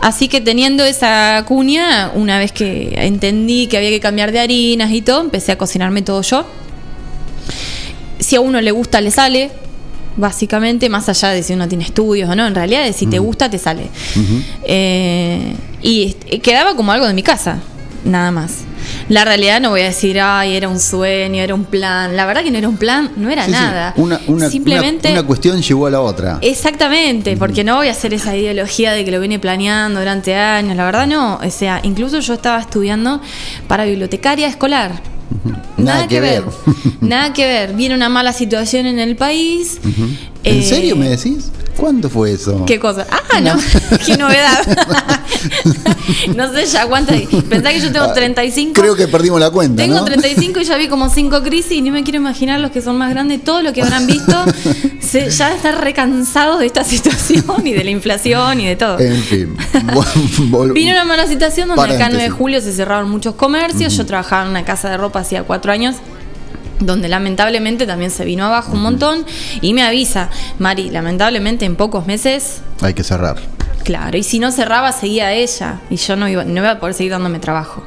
Así que teniendo esa cuña, una vez que entendí que había que cambiar de harinas y todo, empecé a cocinarme todo yo. Si a uno le gusta, le sale, básicamente, más allá de si uno tiene estudios o no, en realidad de si te gusta, te sale. Eh, y est- quedaba como algo de mi casa, nada más. La realidad no voy a decir, ay, era un sueño, era un plan. La verdad que no era un plan, no era Sí, sí. nada. Una, una- Simplemente... una- una cuestión llevó a la otra. Exactamente, porque no voy a hacer esa ideología de que lo vine planeando durante años, la verdad no, o sea, incluso yo estaba estudiando para bibliotecaria escolar. Nada, que ver. Nada que ver. Viene una mala situación en el país. ¿En Eh, serio me decís? ¿Cuándo fue eso? ¿Qué cosa? Ah, no, qué novedad. no sé ya cuántas. Pensá que yo tengo 35. Ah, Creo que perdimos la cuenta, Tengo ¿no? 35 y ya vi como 5 crisis y no me quiero imaginar los que son más grandes, todo lo que habrán visto, se, ya están recansados de esta situación y de la inflación y de todo. En fin. Vino una mala situación donde acá en 9 de Paréntesis. julio se cerraron muchos comercios. Yo trabajaba en una casa de ropa hacía cuatro años. Donde lamentablemente también se vino abajo un montón. Y me avisa, Mari, lamentablemente en pocos meses, Hay que cerrar. claro. Y si no cerraba, seguía ella. Y yo no iba, no iba a poder seguir dándome trabajo.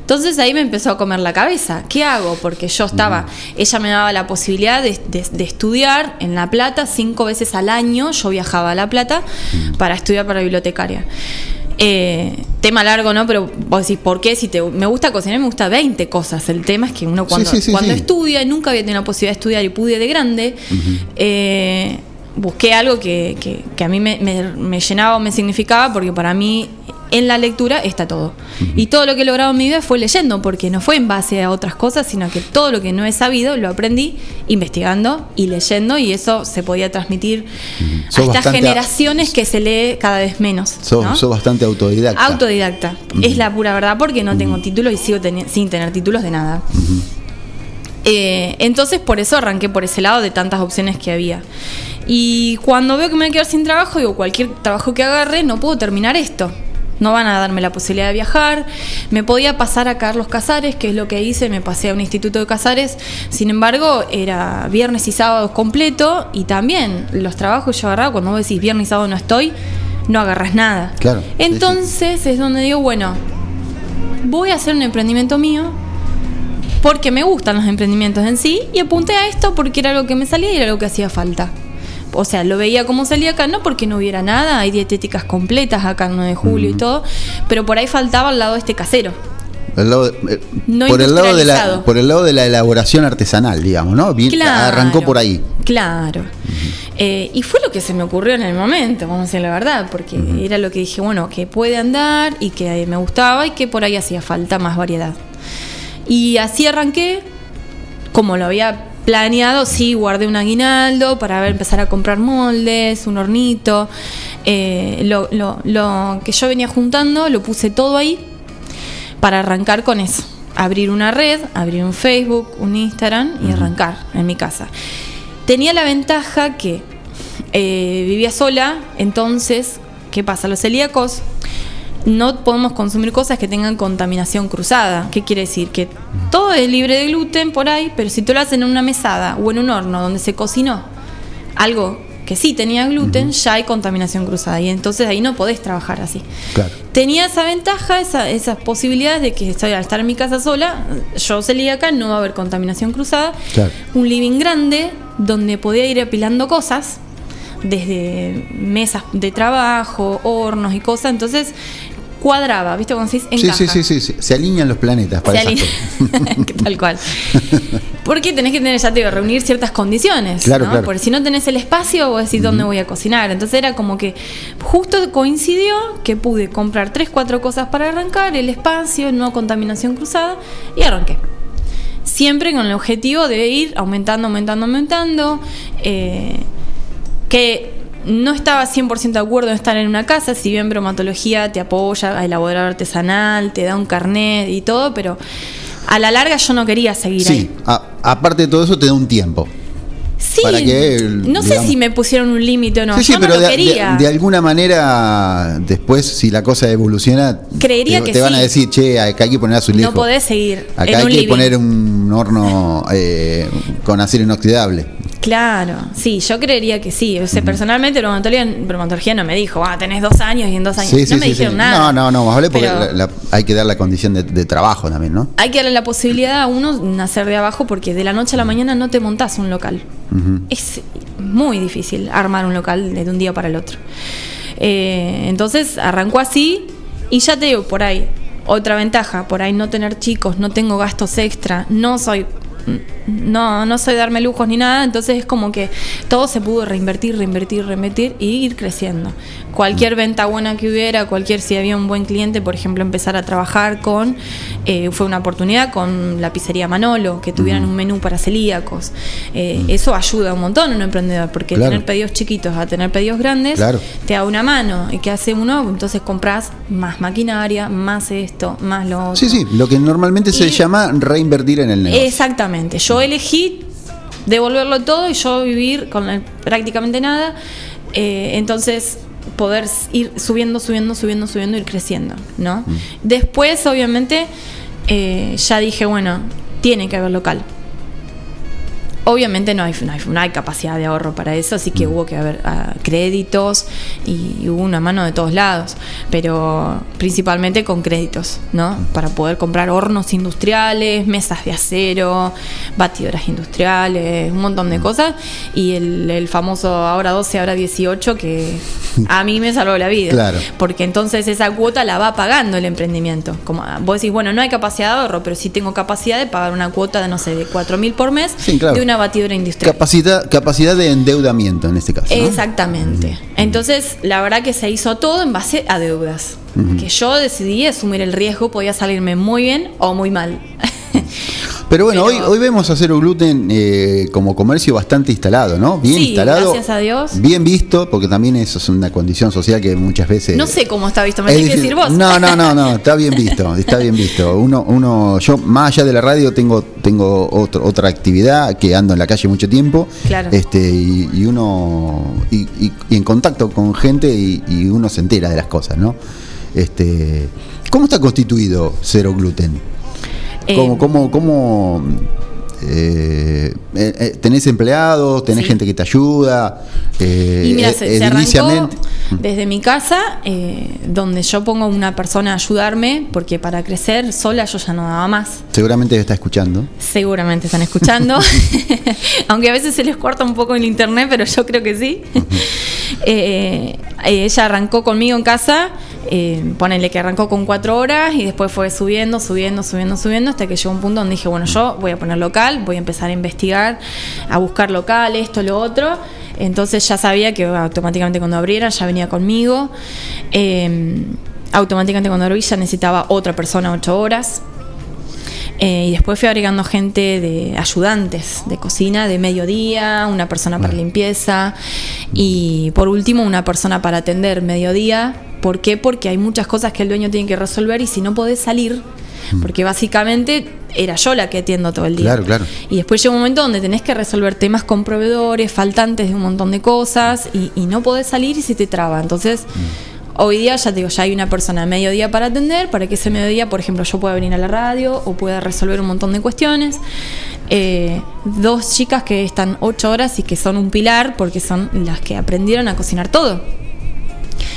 Entonces ahí me empezó a comer la cabeza. ¿Qué hago? Porque yo estaba, ella me daba la posibilidad de, de- de estudiar en La Plata cinco veces al año. Yo viajaba a La Plata para estudiar para bibliotecaria. Eh, tema largo, ¿no? Pero vos decís, ¿por qué? Si te, me gusta cocinar, me gusta 20 cosas. El tema es que uno cuando, sí, sí, cuando estudia, y nunca había tenido la posibilidad de estudiar y pude de grande, eh, busqué algo que, que- que a mí me, me- me llenaba o me significaba, porque para mí en la lectura está todo. Y todo lo que he logrado en mi vida fue leyendo, porque no fue en base a otras cosas, sino que todo lo que no he sabido lo aprendí investigando y leyendo, y eso se podía transmitir a estas generaciones que se lee cada vez menos. Sos bastante autodidacta. Autodidacta. Es la pura verdad porque no tengo títulos y sigo teni- sin tener títulos de nada. Eh, entonces por eso arranqué por ese lado de tantas opciones que había. Y cuando veo que me voy a quedar sin trabajo, digo, cualquier trabajo que agarre, no puedo terminar esto. No van a darme la posibilidad de viajar. Me podía pasar a Carlos Casares, que es lo que hice, me pasé a un instituto de Casares. Sin embargo, era viernes y sábados completo y también los trabajos yo agarraba, cuando vos decís viernes y sábado no estoy, no agarras nada. Claro. Entonces es donde digo, bueno, voy a hacer un emprendimiento mío porque me gustan los emprendimientos en sí y apunté a esto porque era algo que me salía y era algo que hacía falta. O sea, lo veía como salía acá, no porque no hubiera nada, hay dietéticas completas acá en 9 de julio y todo, pero por ahí faltaba al lado este casero. El lado de- eh, No por, el lado de la, por el lado de la elaboración artesanal, digamos, ¿no? Bien, Claro. Arrancó por ahí. Claro. Eh, y fue lo que se me ocurrió en el momento, vamos a decir la verdad, porque era lo que dije, bueno, que puede andar y que me gustaba y que por ahí hacía falta más variedad. Y así arranqué, como lo había planeado, sí, guardé un aguinaldo para ver, empezar a comprar moldes, un hornito. eh, lo, lo- lo que yo venía juntando, lo puse todo ahí para arrancar con eso. Abrir una red, abrir un Facebook, un Instagram y arrancar en mi casa. Tenía la ventaja que eh, vivía sola, entonces, ¿qué pasa? Los celíacos no podemos consumir cosas que tengan contaminación cruzada. ¿Qué quiere decir? Que todo es libre de gluten por ahí, pero si tú lo haces en una mesada o en un horno donde se cocinó algo que sí tenía gluten, ya hay contaminación cruzada y entonces ahí no podés trabajar así. Claro. Tenía esa ventaja, esa- esas posibilidades de que estoy, al estar en mi casa sola, yo celíaca, no va a haber contaminación cruzada. Claro. Un living grande donde podía ir apilando cosas, desde mesas de trabajo, hornos y cosas, entonces cuadraba, ¿viste? Cuando encaja. sí, sí, sí, sí. Se alinean los planetas para Se Tal cual. Porque tenés que tener, ya te digo, reunir ciertas condiciones. Claro, ¿no? claro. Porque si no tenés el espacio, vos decís dónde voy a cocinar. Entonces era como que justo coincidió que pude comprar tres, cuatro cosas para arrancar, el espacio, no contaminación cruzada, y arranqué. Siempre con el objetivo de ir aumentando, aumentando, aumentando. eh, que no estaba 100% de acuerdo en estar en una casa, si bien bromatología te apoya a elaborar artesanal, te da un carnet y todo, pero a la larga yo no quería seguir Sí, ahí. a- aparte de todo eso te da un tiempo. Sí, para que, el- no sé si me pusieron un límite o no, sí, sí, yo pero no lo de, quería. de alguna manera, después, si la cosa evoluciona, Creería te, que te van a decir, che, acá hay que poner no azulejo. podés seguir acá en hay un que living. poner un horno eh, con acero inoxidable. Claro, sí, yo creería que sí. O sea, personalmente bromatología, bromatología no me dijo, ah, tenés dos años y en dos años. Sí, no sí, me sí, dijeron nada. No, no, no, más vale porque Pero- la- la- hay que dar la condición de, de trabajo también, ¿no? Hay que darle la posibilidad a uno nacer de abajo porque de la noche a la mañana no te montás un local. Es muy difícil armar un local de un día para el otro. Eh, entonces arrancó así y ya te digo, por ahí, otra ventaja, por ahí no tener chicos, no tengo gastos extra, no soy... No, no soy darme lujos ni nada, entonces es como que todo se pudo reinvertir, reinvertir, reinvertir y ir creciendo. Cualquier venta buena que hubiera, cualquier si había un buen cliente, por ejemplo, empezar a trabajar con, eh, fue una oportunidad con la pizzería Manolo, que tuvieran un menú para celíacos. Eh, Eso ayuda un montón a un emprendedor, porque Claro. tener pedidos chiquitos a tener pedidos grandes Claro. te da una mano. ¿Y qué hace uno? Entonces compras más maquinaria, más esto, más lo otro. Sí, sí, lo que normalmente se llama reinvertir en el negocio. Exactamente. Yo elegí devolverlo todo y yo vivir con prácticamente nada. Eh, entonces poder ir subiendo, subiendo, subiendo, subiendo, ir creciendo, ¿no? Después, obviamente, eh, ya dije, bueno, tiene que haber local. Obviamente no hay, no hay, no hay capacidad de ahorro para eso, así que hubo que haber ah, créditos y hubo una mano de todos lados, pero principalmente con créditos, ¿no? Para poder comprar hornos industriales, mesas de acero, batidoras industriales, un montón de cosas, y el, el famoso ahora 12, ahora 18, que a mí me salvó la vida. Claro. Porque entonces esa cuota la va pagando el emprendimiento. Como ah, vos decís, bueno, no hay capacidad de ahorro, pero sí tengo capacidad de pagar una cuota de, no sé, de 4 mil por mes Sí, claro. de una batidora industrial. Capacidad, capacidad de endeudamiento en este caso. ¿no? Exactamente. Entonces, la verdad que se hizo todo en base a deudas. Que yo decidí asumir el riesgo, podía salirme muy bien o muy mal. Pero bueno, Hoy, hoy vemos a Cero Gluten eh, como comercio bastante instalado, ¿no? Bien Sí, instalado. gracias a Dios. Bien visto, porque también eso es una condición social que muchas veces. No sé cómo está visto, me Es tenés que decir vos. No, no, no, no, está bien visto, está bien visto. Uno, uno, yo más allá de la radio tengo, tengo otro- otra actividad que ando en la calle mucho tiempo. Claro. Este, y, y uno, y, y- y en contacto con gente y, y uno se entera de las cosas, ¿no? Este, ¿Cómo está constituido Cero Gluten? ¿Cómo, Eh, cómo, cómo, eh, eh, eh, tenés empleados, tenés Sí. gente que te ayuda? Eh, Y mira, se, se arrancó ediliciamente- desde mi casa, eh, donde yo pongo una persona a ayudarme, porque para crecer sola yo ya no daba más. Seguramente está escuchando. Seguramente están escuchando, aunque a veces se les corta un poco el internet, pero yo creo que sí. Eh, ella arrancó conmigo en casa, eh, ponele que arrancó con cuatro horas y después fue subiendo, subiendo, subiendo, subiendo, hasta que llegó un punto donde dije, bueno, yo voy a poner local, voy a empezar a investigar, a buscar local, esto, lo otro. Entonces ya sabía que automáticamente cuando abriera ya venía conmigo. Eh, automáticamente cuando abrí ya necesitaba otra persona ocho horas. Eh, y después fui agregando gente de ayudantes de cocina de mediodía, una persona para limpieza y por último una persona para atender mediodía. ¿Por qué? Porque hay muchas cosas que el dueño tiene que resolver y si no podés salir, porque básicamente era yo la que atiendo todo el día. Claro, claro. Y después llega un momento donde tenés que resolver temas con proveedores, faltantes de un montón de cosas y, y no podés salir y se te traba. Entonces, hoy día ya te digo, ya hay una persona a mediodía para atender, para que ese mediodía, por ejemplo, yo pueda venir a la radio o pueda resolver un montón de cuestiones. Eh, dos chicas que están ocho horas y que son un pilar porque son las que aprendieron a cocinar todo.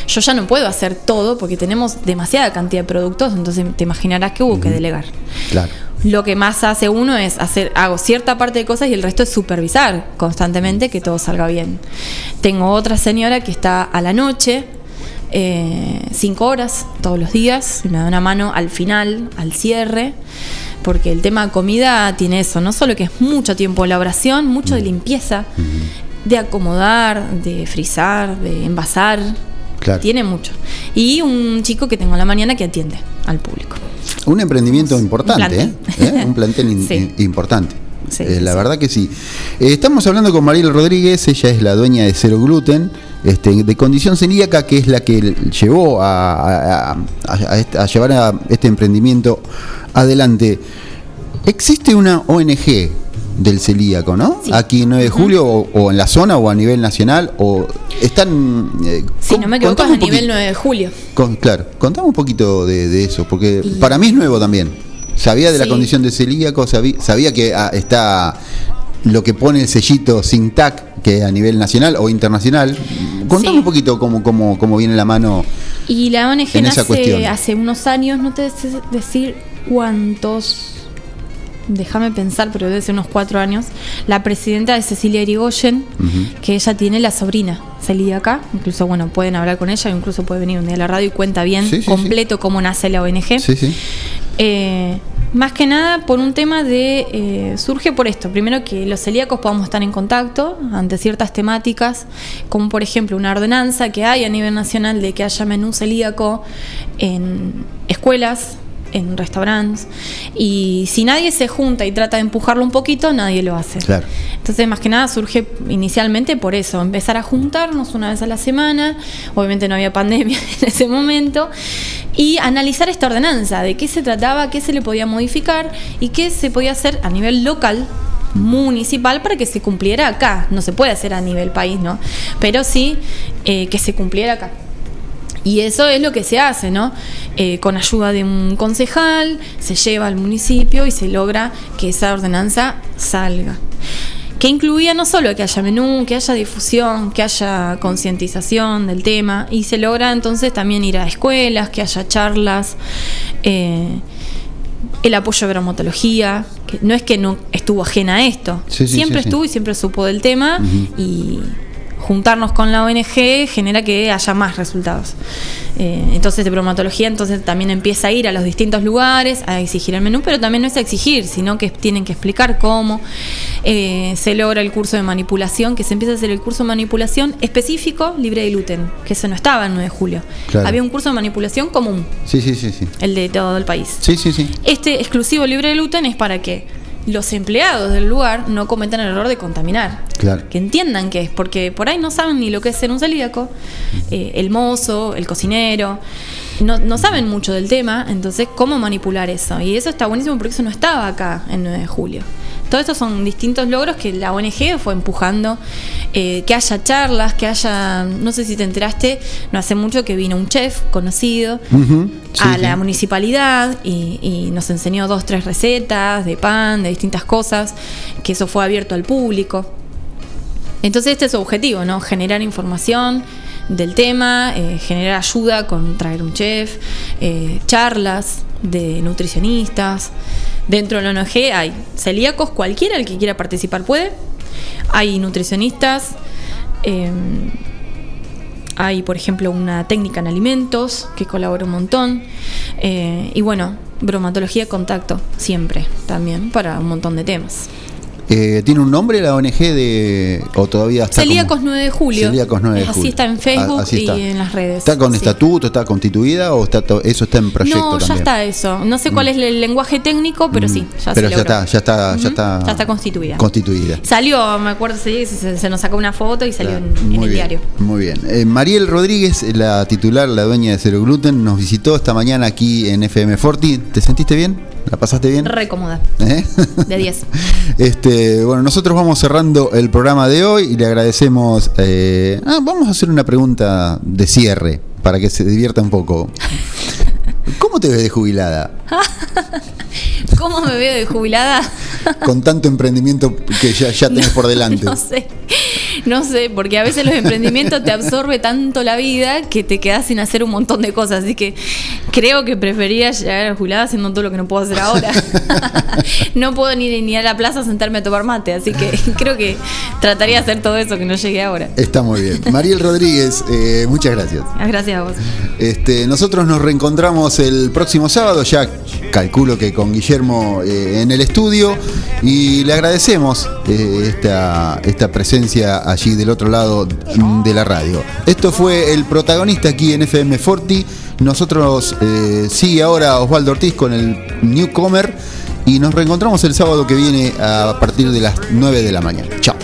Yo ya no puedo hacer todo porque tenemos demasiada cantidad de productos, entonces te imaginarás que hubo que delegar. Claro. Lo que más hace uno es hacer, hago cierta parte de cosas y el resto es supervisar constantemente que todo salga bien. Tengo otra señora que está a la noche, eh, cinco horas todos los días, y me da una mano al final, al cierre, porque el tema comida tiene eso, no solo que es mucho tiempo de elaboración, mucho de limpieza, de acomodar, de frizar, de envasar, Claro. tiene mucho. Y un chico que tengo en la mañana que atiende al público. Un emprendimiento importante, ¿eh? plantel. ¿Eh? Un plantel in- Sí. in- importante. Sí, Eh, la sí. verdad que sí. Estamos hablando con Mariel Rodríguez, ella es la dueña de Cero Gluten, este, de condición celíaca, que es la que llevó a, a- a- a este- llevar a este emprendimiento adelante. Existe una ONG del celíaco, ¿no? Aquí en 9 de julio, o, o en la zona, o a nivel nacional, o están... eh, Si con- no me equivoco, a nivel 9 de julio. con- claro, contame un poquito de, de eso, porque para mí es nuevo también. Sabía de la Sí. condición de celíaco, sabía, sabía que ah, está lo que pone el sellito sin TAC, que a nivel nacional o internacional. Contame Sí. un poquito cómo, cómo, cómo viene la mano. Y la ONG En esa cuestión. hace unos años, no te sé decir cuántos, déjame pensar, pero debe ser unos cuatro años. La presidenta es Cecilia Irigoyen, que ella tiene la sobrina celíaca, incluso bueno, pueden hablar con ella, incluso puede venir un día a la radio y cuenta bien Sí, sí, completo cómo nace la ONG. Sí, sí. Eh, más que nada por un tema de. eh, surge por esto. Primero que los celíacos podamos estar en contacto ante ciertas temáticas, como por ejemplo una ordenanza que hay a nivel nacional de que haya menú celíaco en escuelas, en restaurantes. Y si nadie se junta y trata de empujarlo un poquito, nadie lo hace. Claro. Entonces, más que nada surge inicialmente por eso, empezar a juntarnos una vez a la semana, obviamente no había pandemia en ese momento, y analizar esta ordenanza, de qué se trataba, qué se le podía modificar y qué se podía hacer a nivel local municipal para que se cumpliera acá. No se puede hacer a nivel país, ¿no? Pero sí eh, que se cumpliera acá. Y eso es lo que se hace, ¿no? Eh, con ayuda de un concejal, se lleva al municipio y se logra que esa ordenanza salga. Que incluía no solo que haya menú, que haya difusión, que haya concientización del tema, y se logra entonces también ir a escuelas, que haya charlas, eh, el apoyo a bromatología, que no es que no estuvo ajena a esto, Sí, sí, siempre sí, estuvo y siempre supo del tema, y juntarnos con la ONG genera que haya más resultados. Eh, entonces de bromatología entonces también empieza a ir a los distintos lugares a exigir el menú, pero también no es a exigir, sino que tienen que explicar cómo. Eh, se logra el curso de manipulación, que se empieza a hacer el curso de manipulación específico libre de gluten, que eso no estaba en 9 de julio. Claro. Había un curso de manipulación común, Sí, sí, sí, sí. el de todo el país. Sí, sí, sí. Este exclusivo libre de gluten es para que los empleados del lugar no cometan el error de contaminar. Claro. Que entiendan qué es, porque por ahí no saben ni lo que es ser un celíaco, eh, el mozo, el cocinero, no, no saben mucho del tema, entonces cómo manipular eso. Y eso está buenísimo porque eso no estaba acá en 9 de julio. Todos estos son distintos logros que la ONG fue empujando, eh, que haya charlas, que haya, no sé si te enteraste, no hace mucho que vino un chef conocido sí, a sí. la municipalidad y, y nos enseñó dos, tres recetas de pan, de distintas cosas, que eso fue abierto al público. Entonces este es su objetivo, ¿no? Generar información del tema, eh, generar ayuda con traer un chef, eh, charlas de nutricionistas. Dentro de la ONG hay celíacos, cualquiera el que quiera participar puede. Hay nutricionistas, eh, hay por ejemplo una técnica en alimentos que colabora un montón. eh, y bueno, bromatología contacto, siempre también, para un montón de temas. Eh, ¿Tiene un nombre la ONG de o todavía está como- Celíacos 9 de julio. Celíacos 9 de Así julio. está en Facebook así está. y en las redes. ¿Está con Sí. estatuto, está constituida o está to- eso está en proyecto No, ya también? está eso. No sé cuál es el lenguaje técnico, pero sí, ya Pero se ya está, ya está, ya está, ya está constituida. constituida. Salió, me acuerdo que se, se nos sacó una foto y salió en, el bien, diario. muy bien. Eh, Mariel Rodríguez, la titular, la dueña de Cero Gluten, nos visitó esta mañana aquí en FM Forti. ¿Te sentiste bien? ¿La pasaste bien? Re cómoda. ¿Eh? De 10. Este, bueno, nosotros vamos cerrando el programa de hoy y le agradecemos. eh, ah, vamos a hacer una pregunta de cierre para que se divierta un poco. ¿Cómo te ves de jubilada? ¿Cómo me veo de jubilada? Con tanto emprendimiento que ya, ya tenés por delante. No sé. No sé, porque a veces los emprendimientos te absorbe tanto la vida que te quedas sin hacer un montón de cosas. Así que creo que prefería llegar a la jubilada haciendo todo lo que no puedo hacer ahora. no puedo ni, ni a la plaza sentarme a tomar mate, así que creo que trataría de hacer todo eso que no llegué ahora. Está muy bien. Mariel Rodríguez, eh, muchas gracias. Gracias a vos. Este, nosotros nos reencontramos el próximo sábado, ya calculo que con Guillermo eh, en el estudio, y le agradecemos eh, esta, esta presencia allí del otro lado de la radio. Esto fue el protagonista aquí en FM Forti. Nosotros eh, sigue ahora Osvaldo Ortiz con el Newcomer y nos reencontramos el sábado que viene a partir de las 9 de la mañana. Chao.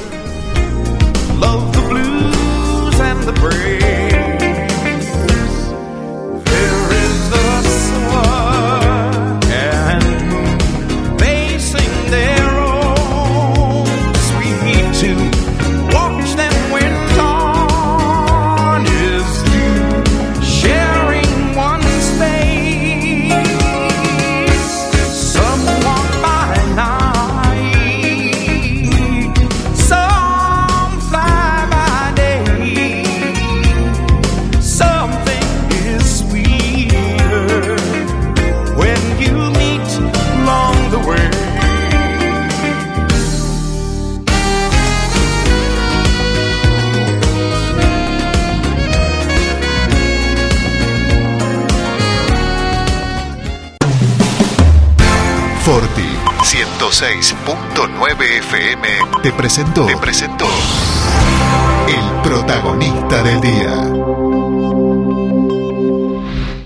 Presentó, te presentó